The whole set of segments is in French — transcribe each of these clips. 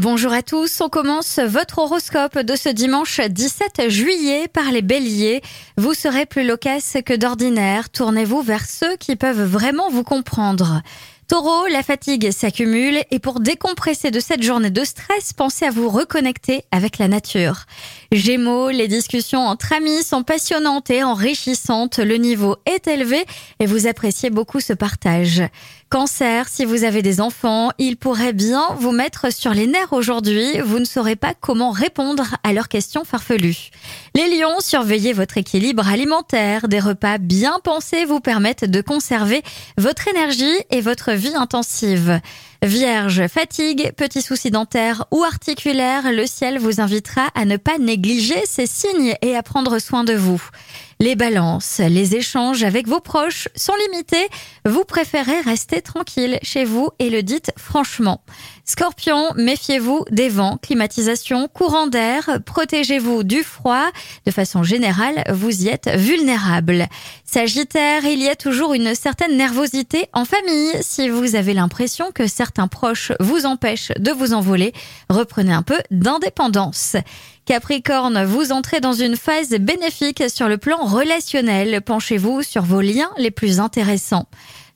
Bonjour à tous, on commence votre horoscope de ce dimanche 17 juillet par les béliers. Vous serez plus loquace que d'ordinaire, tournez-vous vers ceux qui peuvent vraiment vous comprendre. Taureau, la fatigue s'accumule et pour décompresser de cette journée de stress, pensez à vous reconnecter avec la nature. Gémeaux, les discussions entre amis sont passionnantes et enrichissantes, le niveau est élevé et vous appréciez beaucoup ce partage. Cancer, si vous avez des enfants, ils pourraient bien vous mettre sur les nerfs aujourd'hui, vous ne saurez pas comment répondre à leurs questions farfelues. Les lions, surveillez votre équilibre alimentaire, des repas bien pensés vous permettent de conserver votre énergie et votre vie intensive. Vierge, fatigue, petits soucis dentaires ou articulaires, le ciel vous invitera à ne pas négliger ces signes et à prendre soin de vous. Les balances, les échanges avec vos proches sont limités. Vous préférez rester tranquille chez vous et le dites franchement. Scorpion, méfiez-vous des vents, climatisation, courant d'air, protégez-vous du froid. De façon générale, vous y êtes vulnérable. Sagittaire, il y a toujours une certaine nervosité en famille. Si vous avez l'impression que proches vous empêchent de vous envoler, reprenez un peu d'indépendance. Capricorne, vous entrez dans une phase bénéfique sur le plan relationnel. Penchez-vous sur vos liens les plus intéressants.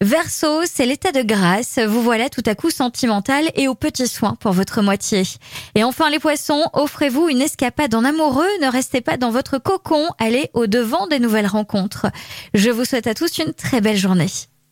Verseau, c'est l'état de grâce. Vous voilà tout à coup sentimental et aux petits soins pour votre moitié. Et enfin les poissons, offrez-vous une escapade en amoureux. Ne restez pas dans votre cocon. Allez au devant des nouvelles rencontres. Je vous souhaite à tous une très belle journée.